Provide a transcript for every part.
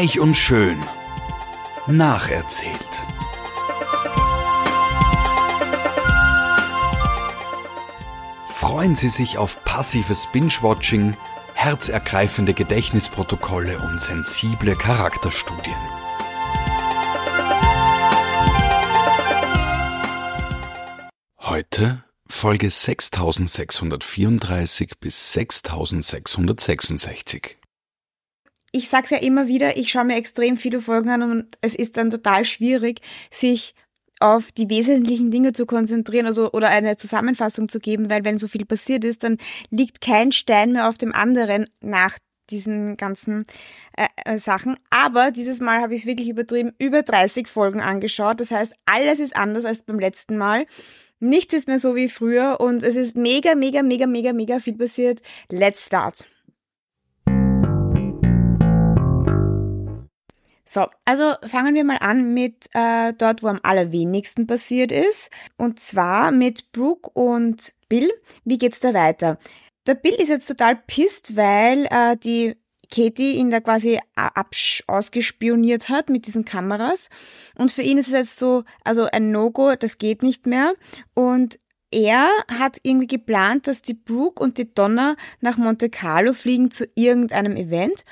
Reich und schön. Nacherzählt. Freuen Sie sich auf passives Binge-Watching, herzergreifende Gedächtnisprotokolle und sensible Charakterstudien. Heute Folge 6634 bis 6666 ich sag's ja immer wieder, ich schaue mir extrem viele Folgen an und es ist dann total schwierig, sich auf die wesentlichen Dinge zu konzentrieren also, oder eine Zusammenfassung zu geben, weil wenn so viel passiert ist, dann liegt kein Stein mehr auf dem anderen nach diesen ganzen äh, äh, Sachen. Aber dieses Mal habe ich es wirklich übertrieben, über 30 Folgen angeschaut. Das heißt, alles ist anders als beim letzten Mal. Nichts ist mehr so wie früher und es ist mega, mega, mega, mega, mega viel passiert. Let's start. So, also fangen wir mal an mit äh, dort, wo am allerwenigsten passiert ist. Und zwar mit Brooke und Bill. Wie geht's da weiter? Der Bill ist jetzt total pisst, weil äh, die Katie ihn da quasi ausgespioniert hat mit diesen Kameras. Und für ihn ist es jetzt so, also ein No-Go, das geht nicht mehr. Und er hat irgendwie geplant, dass die Brooke und die Donna nach Monte Carlo fliegen zu irgendeinem Event.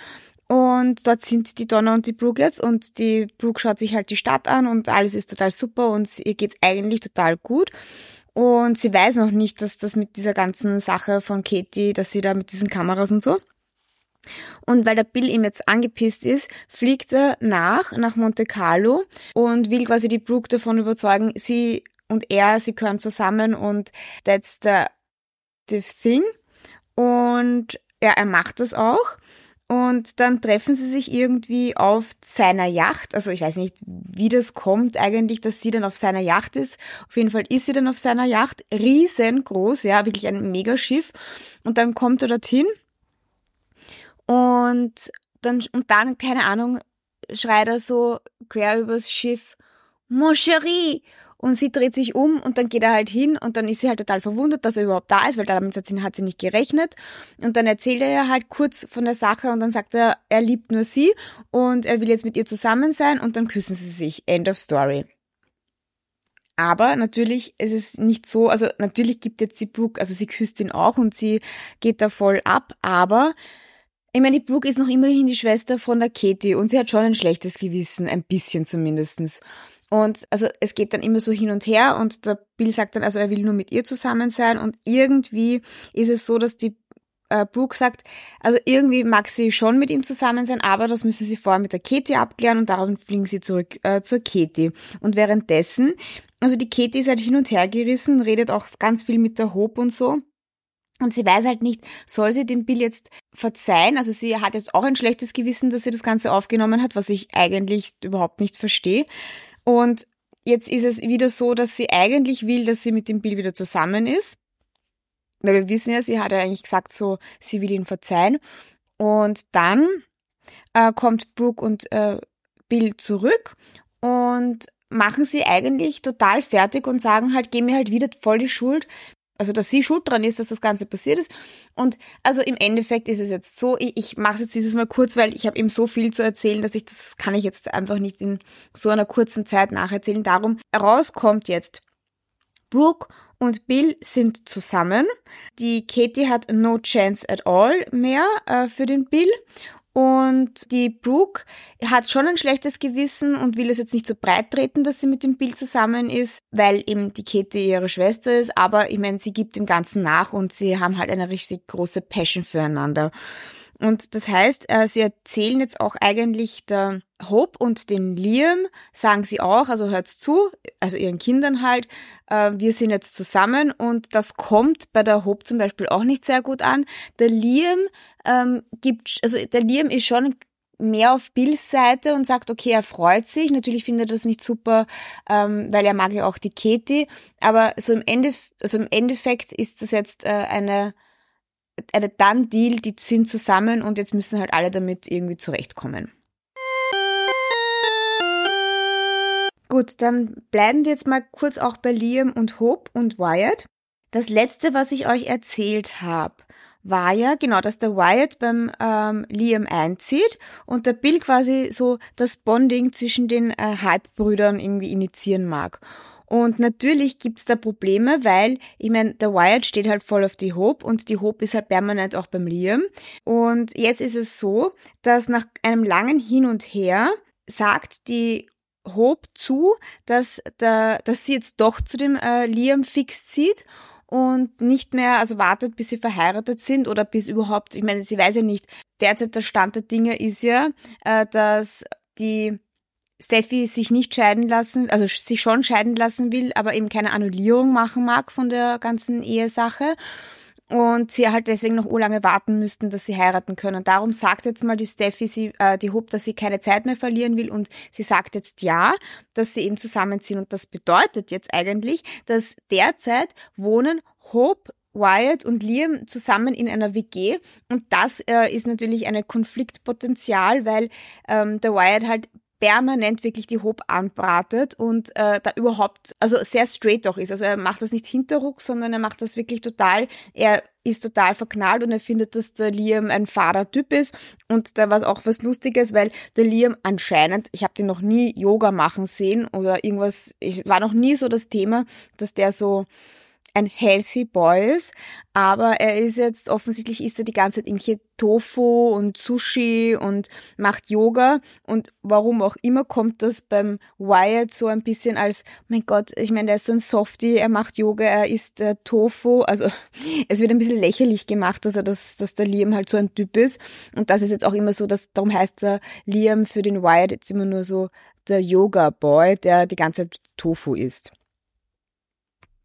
Und dort sind die Donna und die Brooke jetzt und die Brooke schaut sich halt die Stadt an und alles ist total super und ihr geht's eigentlich total gut. Und sie weiß noch nicht, dass das mit dieser ganzen Sache von Katie, dass sie da mit diesen Kameras und so. Und weil der Bill ihm jetzt angepisst ist, fliegt er nach, nach Monte Carlo und will quasi die Brooke davon überzeugen, sie und er, sie gehören zusammen und that's the, the thing. Und ja, er macht das auch. Und dann treffen sie sich irgendwie auf seiner Yacht. Also ich weiß nicht, wie das kommt eigentlich, dass sie dann auf seiner Yacht ist. Auf jeden Fall ist sie dann auf seiner Yacht. Riesengroß, ja, wirklich ein Megaschiff. Und dann kommt er dorthin. Und dann, und dann, keine Ahnung, schreit er so quer übers Schiff, Mon chéri! Und sie dreht sich um und dann geht er halt hin und dann ist sie halt total verwundert, dass er überhaupt da ist, weil damit hat sie, hat sie nicht gerechnet. Und dann erzählt er ja halt kurz von der Sache und dann sagt er, er liebt nur sie und er will jetzt mit ihr zusammen sein und dann küssen sie sich. End of story. Aber natürlich ist es nicht so, also natürlich gibt jetzt die Brooke, also sie küsst ihn auch und sie geht da voll ab, aber ich meine, die Brooke ist noch immerhin die Schwester von der Katie und sie hat schon ein schlechtes Gewissen, ein bisschen zumindestens. Und also es geht dann immer so hin und her und der Bill sagt dann, also er will nur mit ihr zusammen sein und irgendwie ist es so, dass die äh, Brooke sagt, also irgendwie mag sie schon mit ihm zusammen sein, aber das müssen sie vorher mit der Katie abklären und daraufhin fliegen sie zurück äh, zur Katie. Und währenddessen, also die Katie ist halt hin und her gerissen redet auch ganz viel mit der Hope und so. Und sie weiß halt nicht, soll sie dem Bill jetzt verzeihen? Also sie hat jetzt auch ein schlechtes Gewissen, dass sie das Ganze aufgenommen hat, was ich eigentlich überhaupt nicht verstehe. Und jetzt ist es wieder so, dass sie eigentlich will, dass sie mit dem Bill wieder zusammen ist. Weil wir wissen ja, sie hat ja eigentlich gesagt, so, sie will ihn verzeihen. Und dann äh, kommt Brooke und äh, Bill zurück und machen sie eigentlich total fertig und sagen halt, geh mir halt wieder voll die Schuld, also dass sie schuld dran ist, dass das Ganze passiert ist. Und also im Endeffekt ist es jetzt so, ich, ich mache es jetzt dieses Mal kurz, weil ich habe eben so viel zu erzählen, dass ich das kann ich jetzt einfach nicht in so einer kurzen Zeit nacherzählen. Darum rauskommt jetzt Brooke und Bill sind zusammen. Die Katie hat no chance at all mehr äh, für den Bill und die Brooke hat schon ein schlechtes Gewissen und will es jetzt nicht so breit treten, dass sie mit dem Bill zusammen ist, weil eben die Katie ihre Schwester ist. Aber ich meine, sie gibt dem Ganzen nach und sie haben halt eine richtig große Passion füreinander. Und das heißt, äh, sie erzählen jetzt auch eigentlich der Hope und den Liam, sagen sie auch, also hört's zu, also ihren Kindern halt, äh, wir sind jetzt zusammen und das kommt bei der Hope zum Beispiel auch nicht sehr gut an. Der Liam ähm, gibt, also der Liam ist schon mehr auf Bills Seite und sagt, okay, er freut sich. Natürlich findet er das nicht super, ähm, weil er mag ja auch die Katie. Aber so im, Ende, also im Endeffekt ist das jetzt äh, eine eine Done-Deal, die sind zusammen und jetzt müssen halt alle damit irgendwie zurechtkommen. Gut, dann bleiben wir jetzt mal kurz auch bei Liam und Hope und Wyatt. Das letzte, was ich euch erzählt habe, war ja genau, dass der Wyatt beim ähm, Liam einzieht und der Bill quasi so das Bonding zwischen den äh, Halbbrüdern irgendwie initiieren mag. Und natürlich gibt's da Probleme, weil, ich meine, der Wyatt steht halt voll auf die Hope und die Hope ist halt permanent auch beim Liam. Und jetzt ist es so, dass nach einem langen Hin und Her sagt die Hope zu, dass, der, dass sie jetzt doch zu dem äh, Liam fix zieht und nicht mehr, also wartet, bis sie verheiratet sind oder bis überhaupt, ich meine, sie weiß ja nicht, derzeit der Stand der Dinge ist ja, äh, dass die Steffi sich nicht scheiden lassen, also sich schon scheiden lassen will, aber eben keine Annullierung machen mag von der ganzen Ehesache. Und sie halt deswegen noch urlange warten müssten, dass sie heiraten können. Darum sagt jetzt mal die Steffi, sie, äh, die Hope, dass sie keine Zeit mehr verlieren will. Und sie sagt jetzt ja, dass sie eben zusammenziehen. Und das bedeutet jetzt eigentlich, dass derzeit wohnen Hope Wyatt und Liam zusammen in einer WG und das äh, ist natürlich ein Konfliktpotenzial, weil ähm, der Wyatt halt permanent wirklich die Hope anbratet und äh, da überhaupt, also sehr straight auch ist. Also er macht das nicht hinterruck, sondern er macht das wirklich total, er ist total verknallt und er findet, dass der Liam ein Fahrertyp ist. Und da war auch was Lustiges, weil der Liam anscheinend, ich habe den noch nie Yoga machen sehen oder irgendwas, ich war noch nie so das Thema, dass der so ein healthy boy ist, aber er ist jetzt offensichtlich isst er die ganze Zeit irgendwelche Tofu und Sushi und macht Yoga und warum auch immer kommt das beim Wyatt so ein bisschen als mein Gott, ich meine, der ist so ein Softie, er macht Yoga, er isst äh, Tofu, also es wird ein bisschen lächerlich gemacht, dass er das dass der Liam halt so ein Typ ist und das ist jetzt auch immer so, dass darum heißt der Liam für den Wyatt jetzt immer nur so der Yoga Boy, der die ganze Zeit Tofu isst.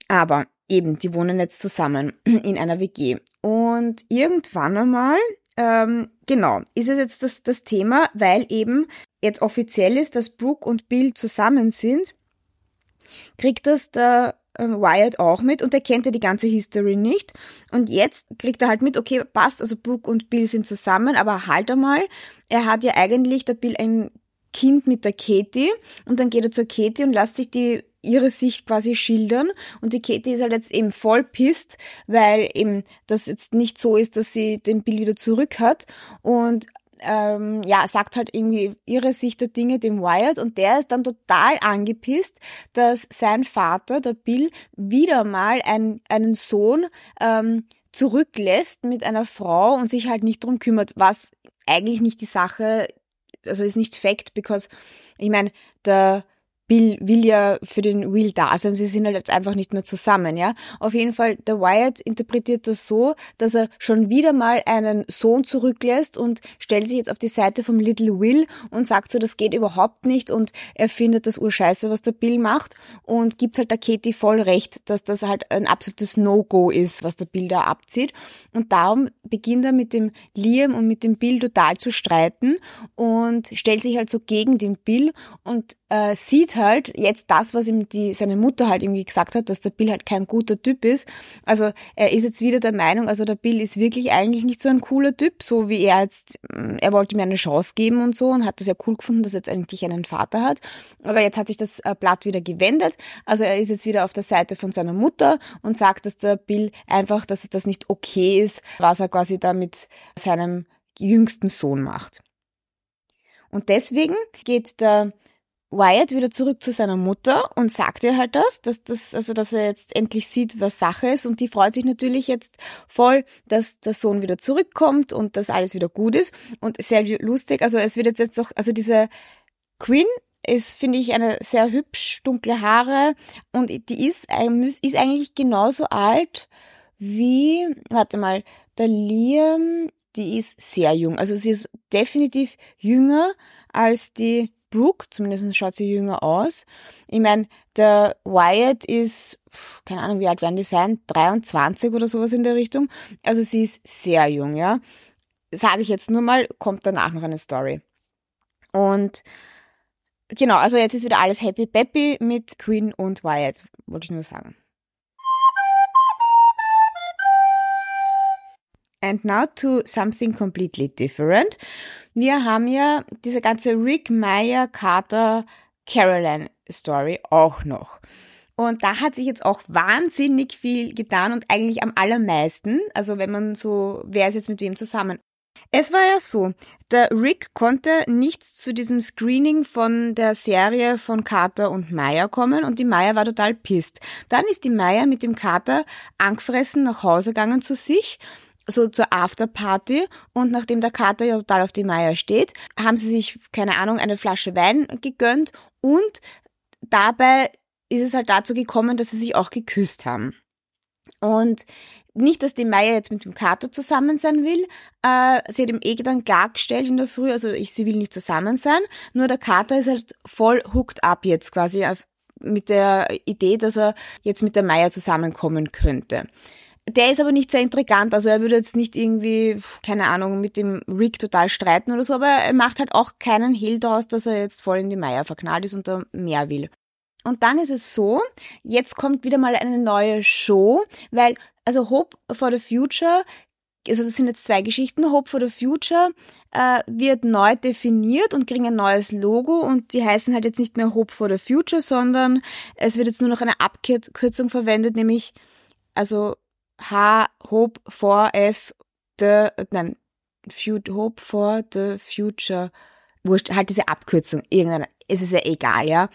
Aber eben, die wohnen jetzt zusammen in einer WG. Und irgendwann einmal, ähm, genau, ist es jetzt das, das Thema, weil eben jetzt offiziell ist, dass Brooke und Bill zusammen sind, kriegt das der ähm, Wyatt auch mit und er kennt ja die ganze History nicht. Und jetzt kriegt er halt mit, okay, passt, also Brooke und Bill sind zusammen, aber halt einmal, er hat ja eigentlich, der Bill, ein Kind mit der Katie und dann geht er zur Katie und lässt sich die ihre Sicht quasi schildern. Und die Katie ist halt jetzt eben voll pisst, weil eben das jetzt nicht so ist, dass sie den Bill wieder zurück hat. Und ähm, ja, sagt halt irgendwie ihre Sicht der Dinge dem Wyatt und der ist dann total angepisst, dass sein Vater, der Bill, wieder mal ein, einen Sohn ähm, zurücklässt mit einer Frau und sich halt nicht drum kümmert, was eigentlich nicht die Sache, also ist nicht Fact, because ich meine, der Bill will ja für den Will da sein, sie sind halt jetzt einfach nicht mehr zusammen, ja. Auf jeden Fall, der Wyatt interpretiert das so, dass er schon wieder mal einen Sohn zurücklässt und stellt sich jetzt auf die Seite vom Little Will und sagt so, das geht überhaupt nicht und er findet das urscheiße, was der Bill macht und gibt halt der Katie voll recht, dass das halt ein absolutes No-Go ist, was der Bill da abzieht und darum beginnt er mit dem Liam und mit dem Bill total zu streiten und stellt sich halt so gegen den Bill und äh, sieht halt jetzt das, was ihm die, seine Mutter halt irgendwie gesagt hat, dass der Bill halt kein guter Typ ist. Also er ist jetzt wieder der Meinung, also der Bill ist wirklich eigentlich nicht so ein cooler Typ, so wie er jetzt, mm, er wollte mir eine Chance geben und so und hat das ja cool gefunden, dass er jetzt eigentlich einen Vater hat. Aber jetzt hat sich das äh, Blatt wieder gewendet. Also er ist jetzt wieder auf der Seite von seiner Mutter und sagt, dass der Bill einfach, dass das nicht okay ist, was er quasi da mit seinem jüngsten Sohn macht. Und deswegen geht der Wyatt wieder zurück zu seiner Mutter und sagt ihr halt das, dass das, also dass er jetzt endlich sieht, was Sache ist und die freut sich natürlich jetzt voll, dass der Sohn wieder zurückkommt und dass alles wieder gut ist und sehr lustig. Also es wird jetzt jetzt auch, also diese Queen ist, finde ich, eine sehr hübsch, dunkle Haare und die ist, ist eigentlich genauso alt wie, warte mal, der Liam, die ist sehr jung. Also sie ist definitiv jünger als die Brooke, zumindest schaut sie jünger aus. Ich meine, der Wyatt ist, keine Ahnung, wie alt werden die sein, 23 oder sowas in der Richtung. Also sie ist sehr jung, ja. Sage ich jetzt nur mal, kommt danach noch eine Story. Und genau, also jetzt ist wieder alles happy peppy mit Queen und Wyatt, wollte ich nur sagen. And now to something completely different. Wir haben ja diese ganze Rick Meyer Carter Caroline Story auch noch. Und da hat sich jetzt auch wahnsinnig viel getan und eigentlich am allermeisten. Also wenn man so, wer ist jetzt mit wem zusammen? Es war ja so, der Rick konnte nicht zu diesem Screening von der Serie von Carter und Maya kommen und die Maya war total pisst. Dann ist die Maya mit dem Carter angefressen nach Hause gegangen zu sich so zur Afterparty und nachdem der Kater ja total auf die Meier steht, haben sie sich, keine Ahnung, eine Flasche Wein gegönnt und dabei ist es halt dazu gekommen, dass sie sich auch geküsst haben. Und nicht, dass die Meier jetzt mit dem Kater zusammen sein will. Äh, sie hat ihm eh dann klargestellt in der Früh, also ich, sie will nicht zusammen sein. Nur der Kater ist halt voll hooked up jetzt quasi auf, mit der Idee, dass er jetzt mit der Meier zusammenkommen könnte. Der ist aber nicht sehr intrigant, also er würde jetzt nicht irgendwie, keine Ahnung, mit dem Rick total streiten oder so, aber er macht halt auch keinen Hehl daraus, dass er jetzt voll in die Meier verknallt ist und da mehr will. Und dann ist es so, jetzt kommt wieder mal eine neue Show, weil, also Hope for the Future, also das sind jetzt zwei Geschichten, Hope for the Future äh, wird neu definiert und kriegen ein neues Logo und die heißen halt jetzt nicht mehr Hope for the Future, sondern es wird jetzt nur noch eine Abkürzung verwendet, nämlich, also H, Hope for F, the, nein, Hope for the Future. Wurscht, halt diese Abkürzung, irgendeine, es ist ja egal, ja.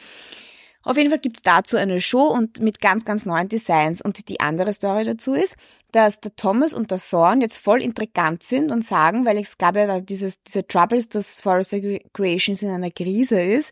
Auf jeden Fall gibt es dazu eine Show und mit ganz, ganz neuen Designs. Und die andere Story dazu ist, dass der Thomas und der Thorn jetzt voll intrigant sind und sagen, weil es gab ja da dieses, diese Troubles, dass Forest Creations in einer Krise ist.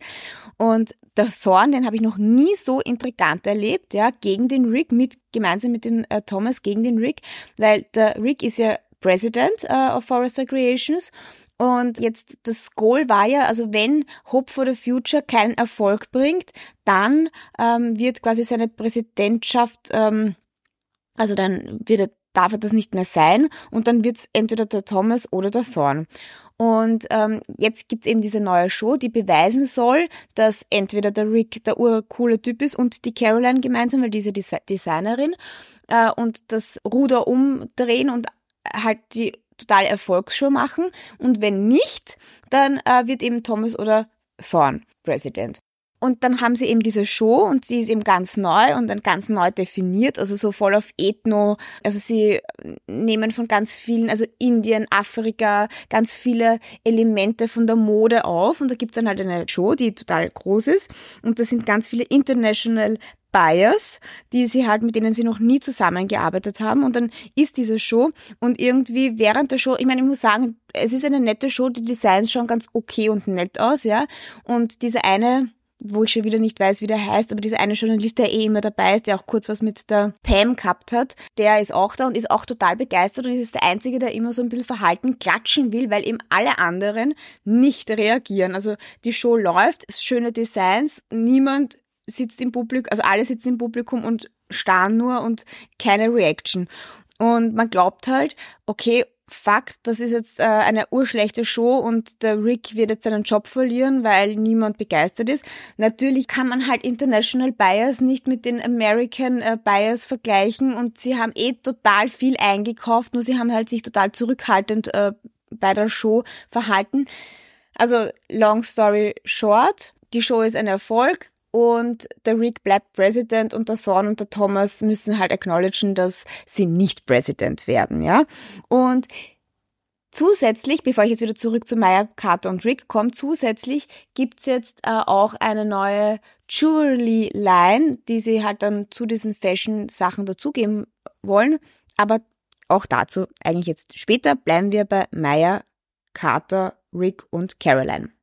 Und der Thorn, den habe ich noch nie so intrigant erlebt, ja, gegen den Rick, mit, gemeinsam mit dem äh, Thomas gegen den Rick, weil der Rick ist ja President äh, of Forest Creations und jetzt das Goal war ja, also wenn Hope for the Future keinen Erfolg bringt, dann ähm, wird quasi seine Präsidentschaft, ähm, also dann wird er, darf er das nicht mehr sein und dann wird es entweder der Thomas oder der Thorn. Und ähm, jetzt gibt's eben diese neue Show, die beweisen soll, dass entweder der Rick der urcoole Typ ist und die Caroline gemeinsam, weil diese Designerin, äh, und das Ruder umdrehen und halt die total Erfolgsshow machen. Und wenn nicht, dann äh, wird eben Thomas oder Thorn Präsident. Und dann haben sie eben diese Show und sie ist eben ganz neu und dann ganz neu definiert, also so voll auf Ethno. Also sie nehmen von ganz vielen, also Indien, Afrika, ganz viele Elemente von der Mode auf und da gibt's dann halt eine Show, die total groß ist und da sind ganz viele International Buyers, die sie halt, mit denen sie noch nie zusammengearbeitet haben. Und dann ist diese Show und irgendwie während der Show, ich meine, ich muss sagen, es ist eine nette Show, die Designs schauen ganz okay und nett aus, ja. Und diese eine, wo ich schon wieder nicht weiß, wie der heißt, aber dieser eine Journalist, der eh immer dabei ist, der auch kurz was mit der Pam gehabt hat, der ist auch da und ist auch total begeistert und ist der Einzige, der immer so ein bisschen verhalten klatschen will, weil eben alle anderen nicht reagieren. Also die Show läuft, schöne Designs, niemand sitzt im Publikum, also alle sitzen im Publikum und starren nur und keine Reaction. Und man glaubt halt, okay, Fakt, das ist jetzt äh, eine urschlechte Show und der Rick wird jetzt seinen Job verlieren, weil niemand begeistert ist. Natürlich kann man halt International Buyers nicht mit den American äh, Buyers vergleichen und sie haben eh total viel eingekauft, nur sie haben halt sich total zurückhaltend äh, bei der Show verhalten. Also long story short, die Show ist ein Erfolg und der Rick bleibt President und der Thorn und der Thomas müssen halt acknowledgen, dass sie nicht President werden, ja. Und Zusätzlich, bevor ich jetzt wieder zurück zu Maya, Carter und Rick komme, zusätzlich gibt's jetzt äh, auch eine neue Jewelry-Line, die sie halt dann zu diesen Fashion-Sachen dazugeben wollen. Aber auch dazu eigentlich jetzt später bleiben wir bei Maya, Carter, Rick und Caroline.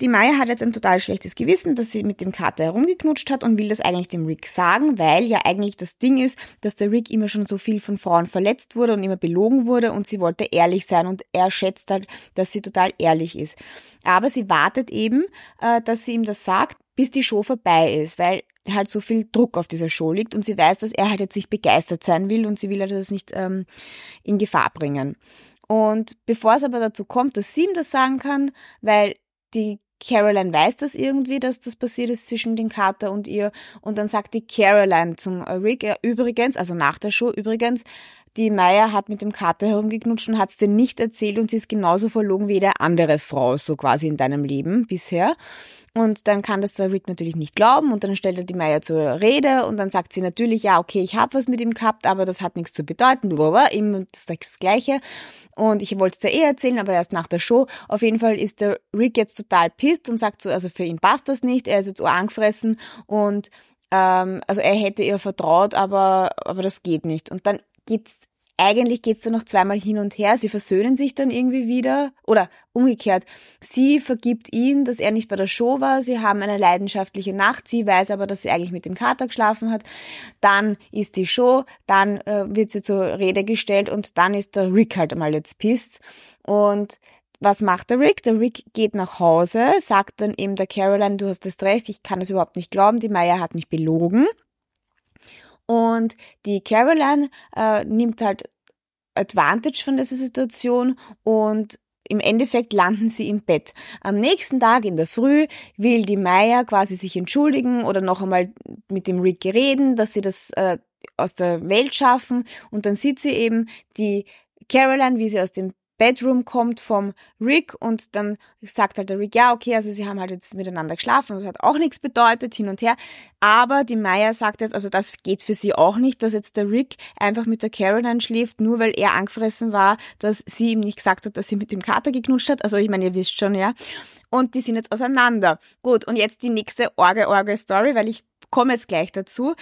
Die Maya hat jetzt ein total schlechtes Gewissen, dass sie mit dem Kater herumgeknutscht hat und will das eigentlich dem Rick sagen, weil ja eigentlich das Ding ist, dass der Rick immer schon so viel von Frauen verletzt wurde und immer belogen wurde und sie wollte ehrlich sein und er schätzt halt, dass sie total ehrlich ist. Aber sie wartet eben, äh, dass sie ihm das sagt, bis die Show vorbei ist, weil halt so viel Druck auf dieser Show liegt und sie weiß, dass er halt jetzt nicht begeistert sein will und sie will halt das nicht ähm, in Gefahr bringen. Und bevor es aber dazu kommt, dass sie ihm das sagen kann, weil die Caroline weiß das irgendwie, dass das passiert ist zwischen den Carter und ihr. Und dann sagt die Caroline zum Rick, ja, übrigens, also nach der Show übrigens, die Maya hat mit dem Kater herumgeknutscht und hat es dir nicht erzählt und sie ist genauso verlogen wie jede andere Frau, so quasi in deinem Leben bisher. Und dann kann das der Rick natürlich nicht glauben und dann stellt er die Maya zur Rede und dann sagt sie natürlich, ja, okay, ich habe was mit ihm gehabt, aber das hat nichts zu bedeuten, blablabla, immer das, Gleiche. Und ich wollte es dir eh erzählen, aber erst nach der Show. Auf jeden Fall ist der Rick jetzt total pisst und sagt so, also für ihn passt das nicht, er ist jetzt angefressen und ähm, also er hätte ihr vertraut, aber, aber das geht nicht. Und dann geht's eigentlich geht's dann noch zweimal hin und her. Sie versöhnen sich dann irgendwie wieder. Oder umgekehrt, sie vergibt ihn, dass er nicht bei der Show war. Sie haben eine leidenschaftliche Nacht. Sie weiß aber, dass sie eigentlich mit dem Kater geschlafen hat. Dann ist die Show, dann äh, wird sie zur Rede gestellt und dann ist der Rick halt mal jetzt pisst. Und was macht der Rick? Der Rick geht nach Hause, sagt dann eben der Caroline, du hast das recht, ich kann das überhaupt nicht glauben, die Maya hat mich belogen. Und die Caroline äh, nimmt halt Advantage von dieser Situation und im Endeffekt landen sie im Bett. Am nächsten Tag in der Früh will die Maya quasi sich entschuldigen oder noch einmal mit dem Rick reden, dass sie das äh, aus der Welt schaffen. Und dann sieht sie eben die Caroline, wie sie aus dem Bedroom kommt vom Rick und dann sagt halt der Rick, ja, okay, also sie haben halt jetzt miteinander geschlafen, das hat auch nichts bedeutet, hin und her. Aber die Maya sagt jetzt, also das geht für sie auch nicht, dass jetzt der Rick einfach mit der Caroline schläft, nur weil er angefressen war, dass sie ihm nicht gesagt hat, dass sie mit dem Kater geknutscht hat. Also ich meine, ihr wisst schon, ja. Und die sind jetzt auseinander. Gut, und jetzt die nächste Orgel-Orgel-Story, weil ich komme jetzt gleich dazu.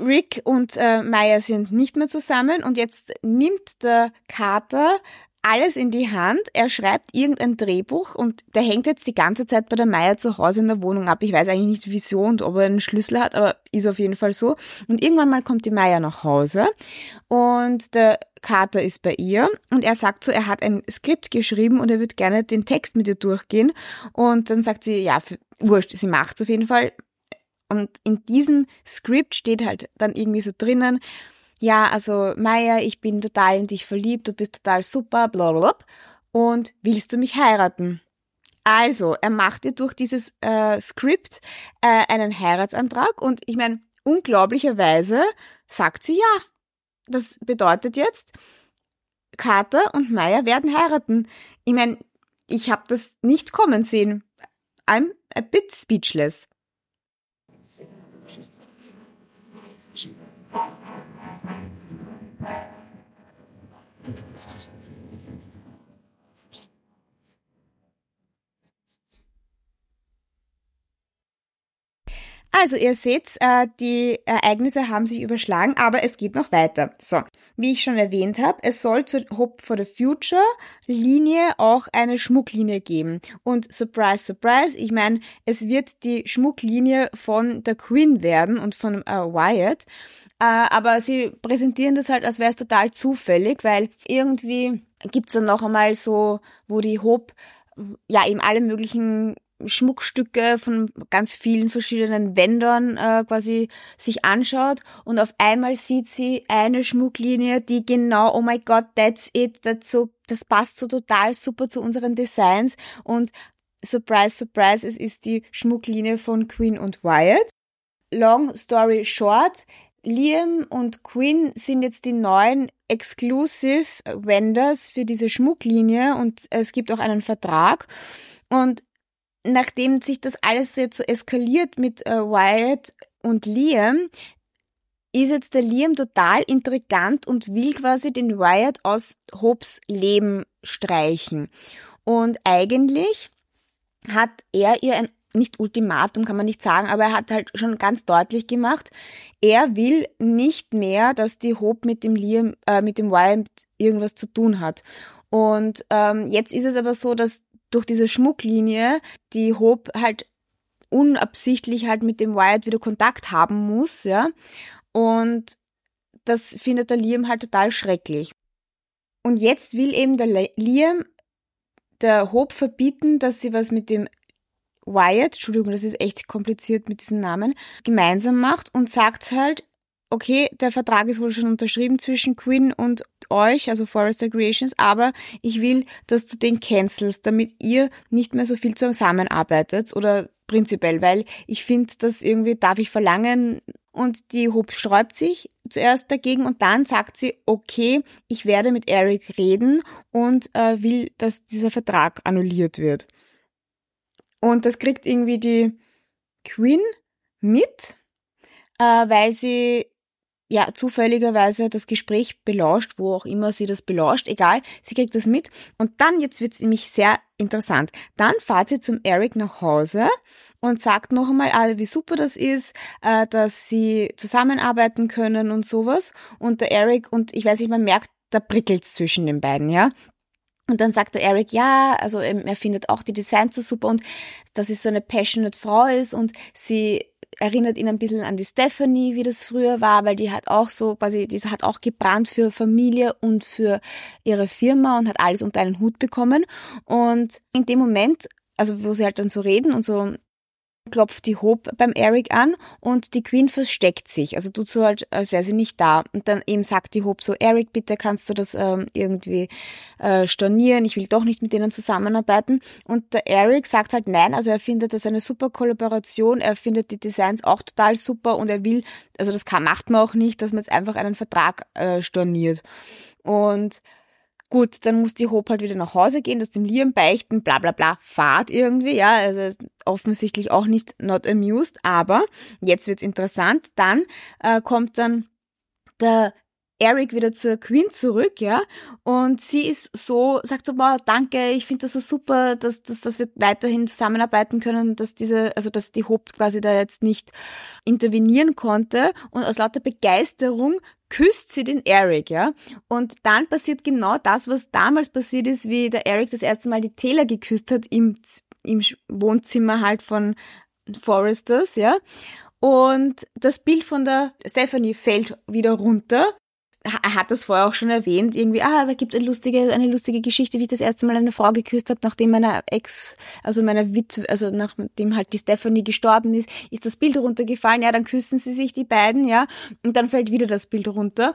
Rick und äh, Maya sind nicht mehr zusammen und jetzt nimmt der Kater alles in die Hand. Er schreibt irgendein Drehbuch und der hängt jetzt die ganze Zeit bei der Meier zu Hause in der Wohnung ab. Ich weiß eigentlich nicht wieso und ob er einen Schlüssel hat, aber ist auf jeden Fall so. Und irgendwann mal kommt die Meier nach Hause und der Kater ist bei ihr und er sagt so, er hat ein Skript geschrieben und er würde gerne den Text mit ihr durchgehen. Und dann sagt sie, ja, wurscht, sie macht's auf jeden Fall. Und in diesem Skript steht halt dann irgendwie so drinnen, ja, also Maya, ich bin total in dich verliebt, du bist total super, blablabla. Und willst du mich heiraten? Also, er macht dir durch dieses äh, Skript äh, einen Heiratsantrag und ich meine, unglaublicherweise sagt sie ja. Das bedeutet jetzt, Carter und Maya werden heiraten. Ich meine, ich habe das nicht kommen sehen. I'm a bit speechless. 嗯，谢谢。Also ihr seht, äh, die Ereignisse haben sich überschlagen, aber es geht noch weiter. So, wie ich schon erwähnt habe, es soll zur Hope for the Future Linie auch eine Schmucklinie geben. Und surprise, surprise, ich meine, es wird die Schmucklinie von der Queen werden und von äh, Wyatt. Äh, aber sie präsentieren das halt, als wäre es total zufällig, weil irgendwie gibt's dann noch einmal so, wo die Hope ja eben alle möglichen Schmuckstücke von ganz vielen verschiedenen Vendern äh, quasi sich anschaut und auf einmal sieht sie eine Schmucklinie, die genau, oh my God, that's it, that's so, das passt so total super zu unseren Designs und surprise, surprise, es ist die Schmucklinie von Queen und Wyatt. Long story short, Liam und Quinn sind jetzt die neuen Exclusive Vendors für diese Schmucklinie und es gibt auch einen Vertrag. Und nachdem sich das alles so jetzt so eskaliert mit äh, Wyatt und Liam, ist jetzt der Liam total intrigant und will quasi den Wyatt aus Hopes Leben streichen. Und eigentlich hat er ihr ein nicht Ultimatum kann man nicht sagen, aber er hat halt schon ganz deutlich gemacht, er will nicht mehr, dass die Hope mit dem Liam, äh, mit dem Wyatt irgendwas zu tun hat. Und ähm, jetzt ist es aber so, dass durch diese Schmucklinie die Hope halt unabsichtlich halt mit dem Wyatt wieder Kontakt haben muss, ja. Und das findet der Liam halt total schrecklich. Und jetzt will eben der Liam der Hope verbieten, dass sie was mit dem Wyatt, Entschuldigung, das ist echt kompliziert mit diesem Namen, gemeinsam macht und sagt halt, okay, der Vertrag ist wohl schon unterschrieben zwischen Quinn und euch, also Forrester Creations, aber ich will, dass du den cancelst, damit ihr nicht mehr so viel zusammenarbeitet oder prinzipiell, weil ich finde, dass irgendwie darf ich verlangen und die Hope sträubt sich zuerst dagegen und dann sagt sie, okay, ich werde mit Eric reden und äh, will, dass dieser Vertrag annulliert wird. Und das kriegt irgendwie die Queen mit, äh, weil sie ja zufälligerweise das Gespräch belauscht, wo auch immer sie das belauscht, egal, sie kriegt das mit und dann jetzt wird's nämlich sehr interessant. Dann fahrt sie zum Eric nach Hause und sagt noch einmal, ah, wie super das ist, äh, dass sie zusammenarbeiten können und sowas und der Eric und ich weiß nicht, man merkt, da prickelt's zwischen den beiden, ja. Und dann sagt der Eric, ja, also er findet auch die Designs so super und dass sie so eine passionate Frau ist und sie erinnert ihn ein bisschen an die Stephanie, wie das früher war, weil die hat auch so quasi, die hat auch gebrannt für Familie und für ihre Firma und hat alles unter einen Hut bekommen. Und in dem Moment, also wo sie halt dann so reden und so klopft die Hope beim Eric an und die Queen versteckt sich. Also tut so halt, als wäre sie nicht da. Und dann eben sagt die Hope so, Eric, bitte kannst du das ähm, irgendwie äh, stornieren, ich will doch nicht mit denen zusammenarbeiten. Und der Eric sagt halt nein, also er findet das eine super Kollaboration, er findet die Designs auch total super und er will, also das kann, macht man auch nicht, dass man jetzt einfach einen Vertrag äh, storniert. Und Gut, dann muss die Hope halt wieder nach Hause gehen, das dem Liam beichten, bla bla bla, fahrt irgendwie, ja, also offensichtlich auch nicht not amused, aber jetzt wird's interessant, dann äh, kommt dann der Eric wieder zur Queen zurück, ja, und sie ist so, sagt so, boah, danke, ich finde das so super, dass, dass, dass wir weiterhin zusammenarbeiten können, dass diese, also dass die Hope quasi da jetzt nicht intervenieren konnte. Und aus lauter Begeisterung küsst sie den Eric, ja. Und dann passiert genau das, was damals passiert ist, wie der Eric das erste Mal die Taylor geküsst hat im, im Wohnzimmer halt von Foresters, ja. Und das Bild von der Stephanie fällt wieder runter er hat das vorher auch schon erwähnt, irgendwie, ah, da gibt es eine lustige, eine lustige Geschichte, wie ich das erste Mal eine Frau geküsst habe, nachdem meiner Ex, also meiner Witwe, also nachdem halt die Stephanie gestorben ist, ist das Bild runtergefallen, ja, dann küssen sie sich die beiden, ja, und dann fällt wieder das Bild runter.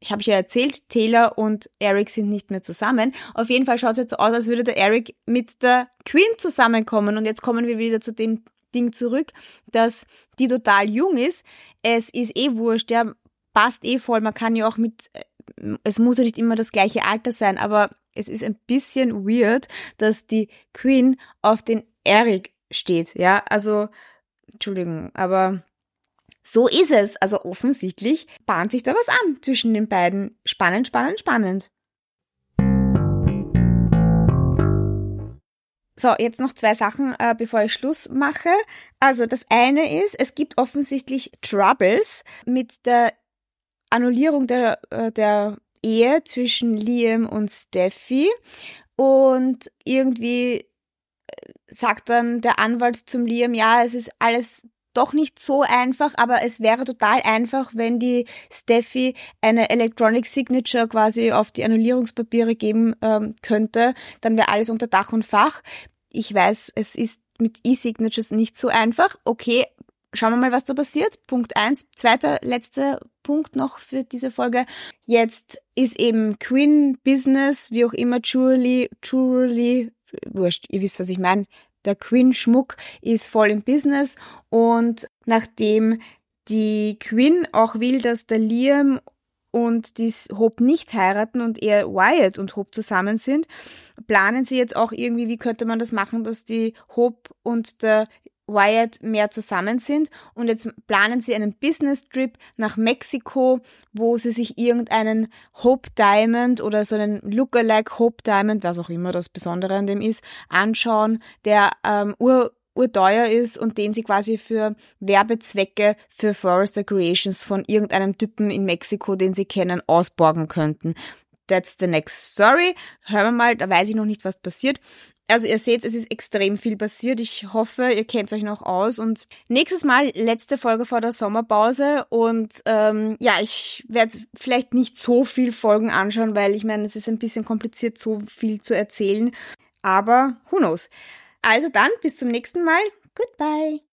Ich habe ja erzählt, Taylor und Eric sind nicht mehr zusammen. Auf jeden Fall schaut es jetzt so aus, als würde der Eric mit der Queen zusammenkommen. Und jetzt kommen wir wieder zu dem Ding zurück, dass die total jung ist. Es ist eh wurscht, ja, passt eh voll. Man kann ja auch mit, äh, es muss ja nicht immer das gleiche Alter sein, aber es ist ein bisschen weird, dass die Queen auf den Eric steht. Ja, also, Entschuldigung, aber so ist es. Also offensichtlich bahnt sich da was an zwischen den beiden. Spannend, spannend, spannend. So, jetzt noch zwei Sachen, äh, bevor ich Schluss mache. Also das eine ist, es gibt offensichtlich Troubles mit der Annullierung der, äh, der Ehe zwischen Liam und Steffi und irgendwie äh, sagt dann der Anwalt zum Liam, ja, es ist alles doch nicht so einfach, aber es wäre total einfach, wenn die Steffi eine Electronic Signature quasi auf die Annullierungspapiere geben ähm, könnte, dann wäre alles unter Dach und Fach. Ich weiß, es ist mit E-Signatures nicht so einfach. Okay, Schauen wir mal, was da passiert. Punkt eins. Zweiter, letzter Punkt noch für diese Folge. Jetzt ist eben Queen Business, wie auch immer, Jewelry, Jewelry, wurscht, ihr wisst, was ich meine. Der Queen Schmuck ist voll im Business und nachdem die Queen auch will, dass der Liam und die Hope nicht heiraten und eher Wyatt und Hope zusammen sind, planen sie jetzt auch irgendwie, wie könnte man das machen, dass die Hope und der Wyatt mehr zusammen sind und jetzt planen sie einen Business Trip nach Mexiko, wo sie sich irgendeinen Hope Diamond oder so einen Lookalike Hope Diamond, was auch immer das Besondere an dem ist, anschauen, der ähm, ur urteuer ist und den sie quasi für Werbezwecke für Forester Creations von irgendeinem Typen in Mexiko, den sie kennen, ausborgen könnten. That's the next story. Hören wir mal, da weiß ich noch nicht, was passiert. Also ihr seht, es ist extrem viel passiert. Ich hoffe, ihr kennt euch noch aus. Und nächstes Mal letzte Folge vor der Sommerpause. Und ähm, ja, ich werde vielleicht nicht so viel Folgen anschauen, weil ich meine, es ist ein bisschen kompliziert, so viel zu erzählen. Aber who knows. Also dann, bis zum nächsten Mal. Goodbye.